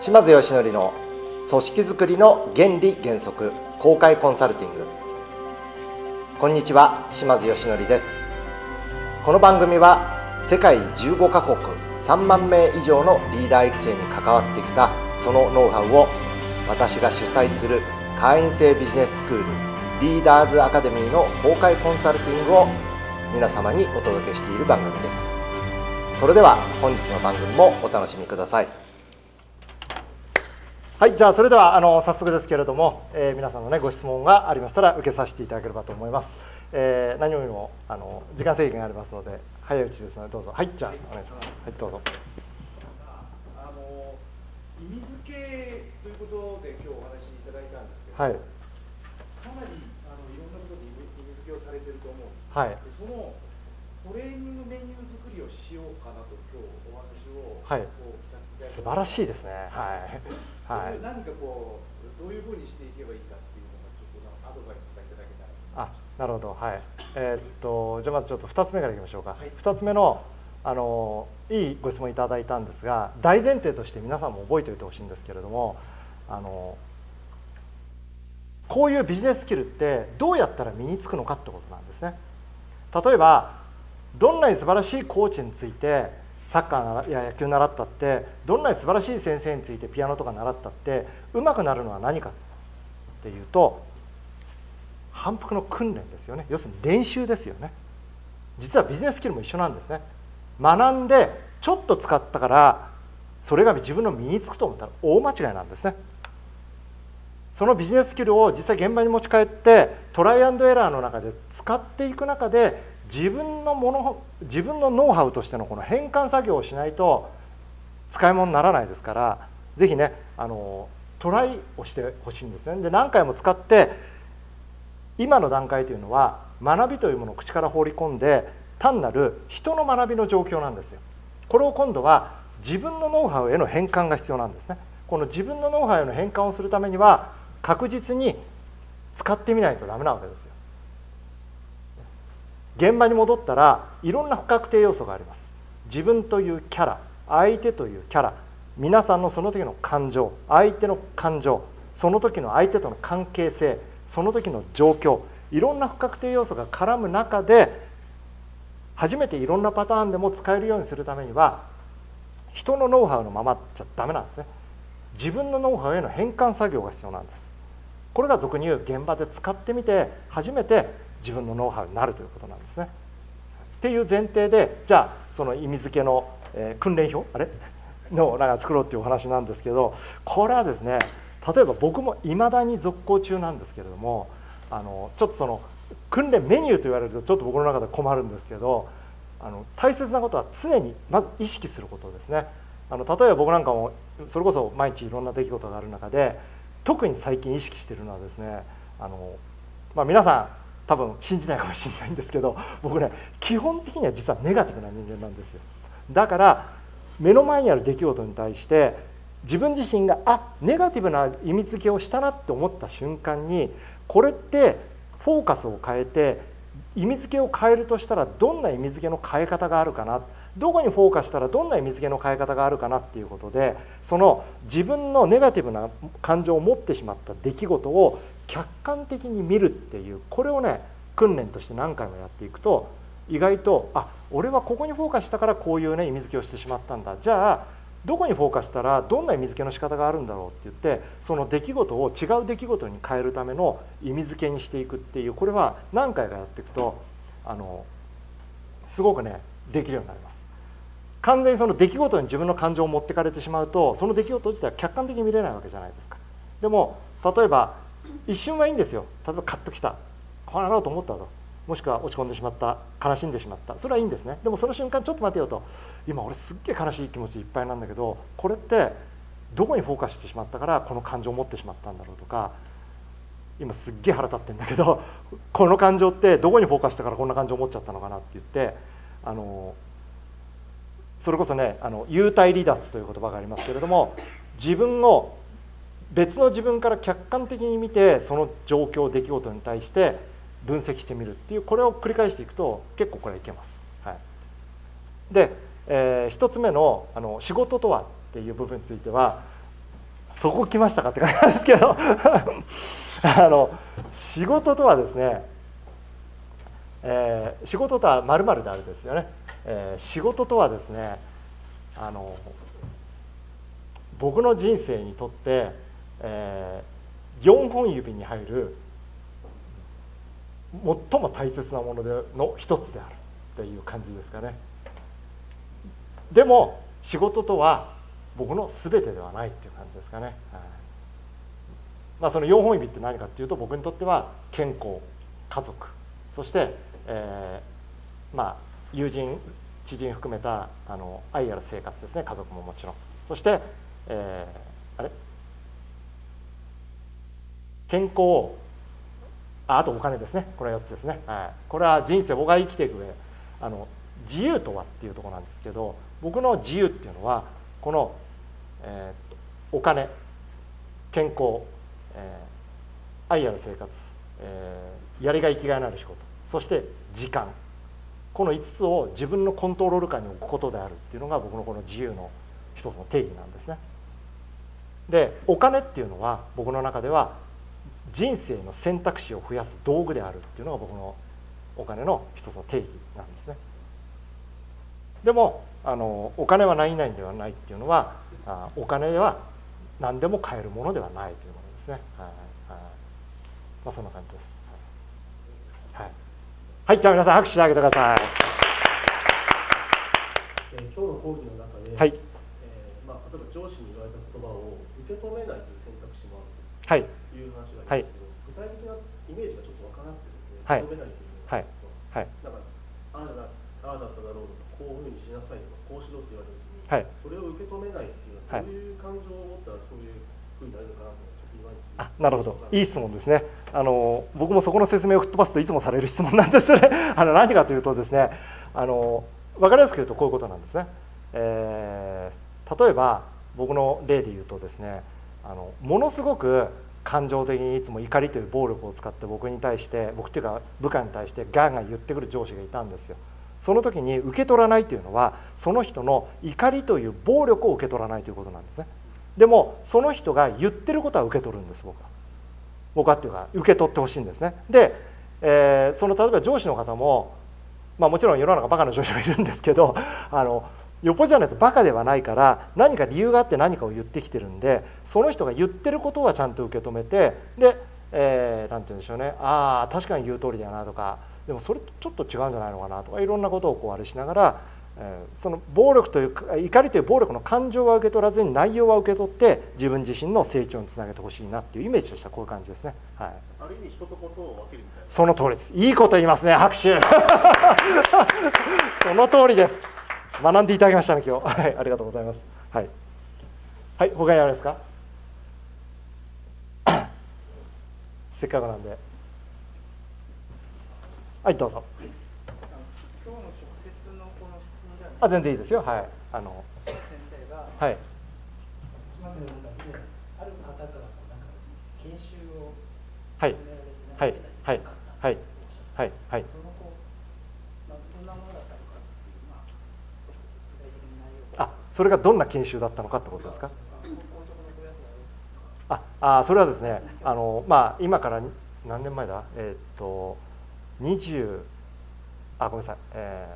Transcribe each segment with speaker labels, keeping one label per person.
Speaker 1: 島津義則の組織づくりの原理原則公開コンサルティング。こんにちは島津義則です。この番組は世界15カ国3万名以上のリーダー育成に関わってきたそのノウハウを私が主催する会員制ビジネススクールリーダーズアカデミーの公開コンサルティングを皆様にお届けしている番組です。それでは本日の番組もお楽しみください。はいじゃあそれではあの早速ですけれども、えー、皆さんのねご質問がありましたら受けさせていただければと思います、えー、何よりもあの時間制限がありますので早いうちですのでどうぞ。はいじゃあお願いします。はいどうぞ。
Speaker 2: あの意味付けということで今日お話しいただいたんですけど、
Speaker 1: はい。
Speaker 2: かなりあのいろんなことで意味付けをされてると思うんです、
Speaker 1: はい。
Speaker 2: でそのトレーニングメニュー作りをしようかなと今日お話を
Speaker 1: はい。
Speaker 2: こう聞かせて
Speaker 1: 素晴らしいですね。はい。はい。
Speaker 2: それで何かこうどういうふうにしていけばいいかっていうのがちょっとなんかアドバイスがいただけたら。
Speaker 1: あなるほど。はい。えーっとじゃあまずちょっと2つ目からいきましょうか、
Speaker 2: はい。
Speaker 1: 2つ目のあのいいご質問いただいたんですが大前提として皆さんも覚えておいてほしいんですけれどもあのこういうビジネススキルってどうやったら身につくのかってことなんですね。例えばどんなに素晴らしいコーチについてサッカーならや野球習ったってどんなに素晴らしい先生についてピアノとか習ったって上手くなるのは何かっていうと反復の訓練ですよね。要するに練習ですよね。実はビジネススキルも一緒なんですね。学んでちょっと使ったからそれが自分の身につくと思ったら大間違いなんですね。そのビジネススキルを実際現場に持ち帰ってトライアンドエラーの中で使っていく中で自分のもの自分のノウハウとしてのこの変換作業をしないと使い物にならないですからぜひねあのトライをしてほしいんですね。で何回も使って今の段階というのは学びというものを口から放り込んで単なる人の学びの状況なんですよ。これを今度は自分のノウハウへの変換が必要なんですね。この自分のノウハウへの変換をするためには確実に使ってみないとダメなわけです現場に戻ったらいろんな不確定要素があります。自分というキャラ相手というキャラ皆さんのその時の感情相手の感情その時の相手との関係性その時の状況いろんな不確定要素が絡む中で初めていろんなパターンでも使えるようにするためには人のノウハウのままじゃダメなんですね。自分のノウハウへの変換作業が必要なんです。これが俗に言う現場で使ってみて初めて自分のノウハウになるということなんですね。っていう前提でじゃあその意味付けの、えー訓練表あれ？のなんか作ろうっていうお話なんですけどこれはですね例えば僕もいまだに続行中なんですけれどもあのちょっとその訓練メニューと言われるとちょっと僕の中で困るんですけどあの大切なことは常にまず意識することですね。あの例えば僕なんかもそれこそ毎日いろんな出来事がある中で特に最近意識しているのはですねあの、まあ、皆さん多分信じないかもしれないんですけど 僕ね基本的には実はネガティブな人間なんですよ。だから目の前にある出来事に対して自分自身があネガティブな意味付けをしたなって思った瞬間にこれってフォーカスを変えて意味付けを変えるとしたらどんな意味付けの変え方があるかな？どこにフォーカスしたらどんな意味付けの変え方があるかなっていうことでその自分のネガティブな感情を持ってしまった出来事を客観的に見るっていうこれをね訓練として何回もやっていくと意外とあ俺はここにフォーカスしたからこういうね意味付けをしてしまったんだ。じゃあどこにフォーカスしたらどんな意味付けの仕方があるんだろうって言ってその出来事を違う出来事に変えるための意味付けにしていくっていうこれは何回かやっていくとあのすごくねできるようになります。完全にその出来事に自分の感情を持ってかれてしまうとその出来事自体は客観的に見れないわけじゃないですか。でも例えば一瞬はいいんですよ。例えばカッときた。こうなろうと思ったと。もしくは落ち込んでしまった。悲しんでしまった。それはいいんですね。でもその瞬間ちょっと待てよと。今俺すっげえ悲しい気持ちいっぱいなんだけどこれってどこにフォーカスしてしまったからこの感情を持ってしまったんだろうとか今すっげえ腹立ってんだけど この感情ってどこにフォーカスしたからこんな感情を持っちゃったのかなって言ってあのそれこそねあの幽体離脱という言葉がありますけれども自分を別の自分から客観的に見てその状況出来事に対して分析してみるっていうこれを繰り返していくと結構これはいけます。はい、で、えー、1つ目のあの仕事とはっていう部分についてはそこ来ましたかって感じなんですけど あの仕事とはですね、えー、仕事とはまるであるですよね、えー、仕事とはですねあの僕の人生にとって、えー、4本指に入る最も大切なものでの一つであるっていう感じですかね。でも仕事とは僕の全てではないっていう感じですかね、はい。まあ、その4本指って何かっていうと僕にとっては健康家族。そして、えー、まあ友人知人含めたあの愛ある生活ですね。家族ももちろん。そして、えー、あれ？健康ああとお金ですね。これは4つですね、はい、これは人生僕が生きていく上あの自由とはっていうところなんですけど僕の自由っていうのはこの、えー、お金健康、えー、愛ある生活、えー、やりがい生きがいのある仕事そして時間この5つを自分のコントロール下に置くことであるっていうのが僕のこの自由の一つの定義なんですね。でお金っていうのは僕の中では人生の選択肢を増やす道具であるっていうのが僕のお金の一つの定義なんですね。でもあのお金は何々ではないっていうのはあお金は何でも買えるものではないというものですね。はいはいまあ、そんな感じです。はい、はい、じゃあ皆さん拍手してあげてください。
Speaker 3: えー、今日の講義の中で、
Speaker 1: はい、
Speaker 3: えー、まあ、例えば上司に言われた言葉を受け止めないという選択肢も
Speaker 1: ある
Speaker 3: という話がありますけど、はい、具体的なイメージがちょっとわからなくてですね、
Speaker 1: はい、
Speaker 3: 受け止めないというのは、はい。はい、なんかああだああだっただろうとかこういうふうにしなさいとかこうしろって言われるときに、はい、それを受け止めないっていうのはどういう感情を持ったらそういうふうになるのかなと
Speaker 1: あなるほど。いい質問ですね。あの僕もそこの説明を吹っ飛ばすといつもされる質問なんですね。あの何かというとですねあの分かりやすく言うとこういうことなんですね、えー、例えば僕の例で言うとですねあのものすごく感情的にいつも怒りという暴力を使って僕に対して僕っていうか部下に対してガンガン言ってくる上司がいたんですよ。その時に受け取らないというのはその人の怒りという暴力を受け取らないということなんですね。でもその人が言ってることは受け取るんです僕は。僕はっていうか受け取ってほしいんですね。で、えー、その例えば上司の方も、まあ、もちろん世の中バカな上司もいるんですけどあのよっぽどじゃないとバカではないから何か理由があって何かを言ってきてるんでその人が言ってることはちゃんと受け止めてで、えー、て言うんでしょうね。ああ確かに言う通りだよなとかでもそれちょっと違うんじゃないのかなとかいろんなことをこうあれしながら、えー、その暴力というか怒りという暴力の感情は受け取らずに内容は受け取って自分自身の成長につなげてほしいなっていうイメージとしてはこういう感じですね。はい、
Speaker 3: ある意味人とことを分けるみたいな。
Speaker 1: その通りです。いいこと言いますね拍手。その通りです学んでいただきましたね今日。はいありがとうございます。はい。はい他にありますか？せっかくなんで。はいどうぞ。
Speaker 4: 今日の直接のこの質問では
Speaker 1: あ全然いいですよ。はいあの。
Speaker 4: 先生が
Speaker 1: はい。
Speaker 4: まずある方からなんか研修を
Speaker 1: はい。はい。はい。はい。はい。はい
Speaker 4: そのこうどんなものだったのかっていうまあ具体的な内容
Speaker 1: あそれがどんな研修だったのかってことですか？ああそれはですねあのまあ今から何年前だ？えー、っと20あごめんなさい、え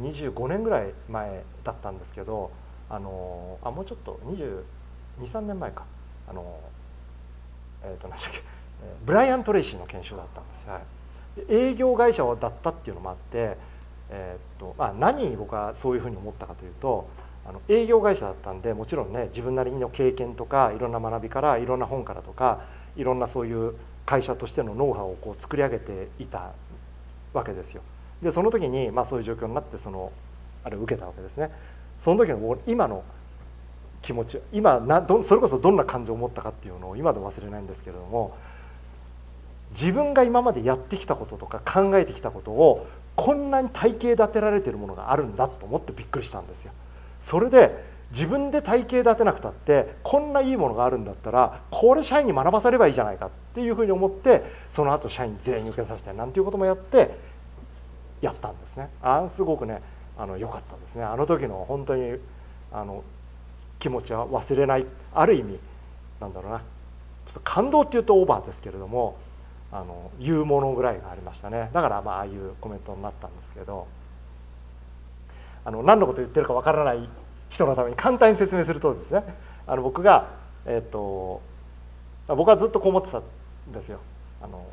Speaker 1: ー、25年ぐらい前だったんですけどあのあもうちょっと223年前か。あのえっ、ー、と何でしたっけブライアン・トレイシーの研修だったんです。はい、営業会社だったっていうのもあって、えーとまあ、何僕はそういうふうに思ったかというとあの営業会社だったんでもちろんね自分なりの経験とかいろんな学びからいろんな本からとかいろんなそういう会社としてのノウハウをこう作り上げていたわけですよ。でその時に、まあ、そういう状況になってそのあれを受けたわけですね。その時の今の気持ち今などそれこそどんな感情を持ったかっていうのを今でも忘れないんですけれども自分が今までやってきたこととか考えてきたことをこんなに体系立てられてるものがあるんだと思ってびっくりしたんですよ。それで自分で体系立てなくたってこんないいものがあるんだったらこれ社員に学ばせればいいじゃないかっていうふうに思ってその後社員全員受けさせてなんていうこともやってやったんですね。あすごくね良かったんですね。あの時の本当にあの気持ちは忘れないある意味なんだろうな。ちょっと感動っていうとオーバーですけれどもあの言うものぐらいがありましたね。だからまあああいうコメントになったんですけど。あの何のこと言ってるかわからない人のために簡単に説明するとですね。あの僕が、えーと、僕はずっとこう思ってたんですよ。あの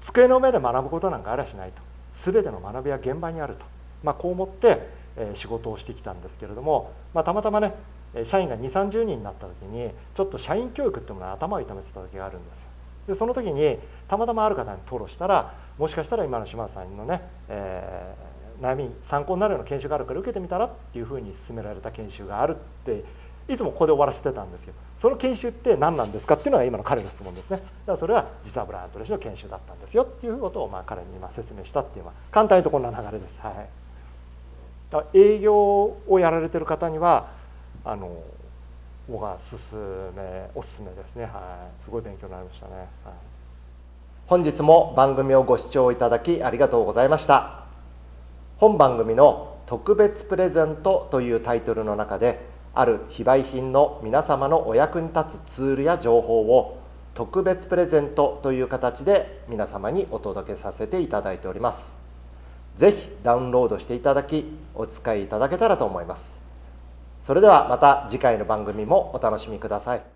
Speaker 1: 机の上で学ぶことなんかありゃしないと。全ての学びは現場にあると、まあ、こう思って、えー、仕事をしてきたんですけれども、まあ、たまたまね社員が2 3 0人になった時にちょっと社員教育っていうものに頭を痛めてた時があるんですよ。でその時にたまたまある方に吐露したらもしかしたら今の島田さんのね、えー、悩み参考になるような研修があるから受けてみたらっていうふうに勧められた研修があるっていつもここで終わらせてたんですよその研修って何なんですかっていうのが今の彼の質問ですね。だからそれは実はブライアントレシの研修だったんですよっていうことをまあ彼に今説明したっていうのは簡単にとこんな流れです。はい。営業をやられてる方にはあの僕は勧めおすすめですね。はい。すごい勉強になりましたね、はい、本日も番組をご視聴いただきありがとうございました。本番組の特別プレゼントというタイトルの中である非売品の皆様のお役に立つツールや情報を特別プレゼントという形で皆様にお届けさせていただいております。ぜひダウンロードしていただきお使いいただけたらと思います。それではまた次回の番組もお楽しみください。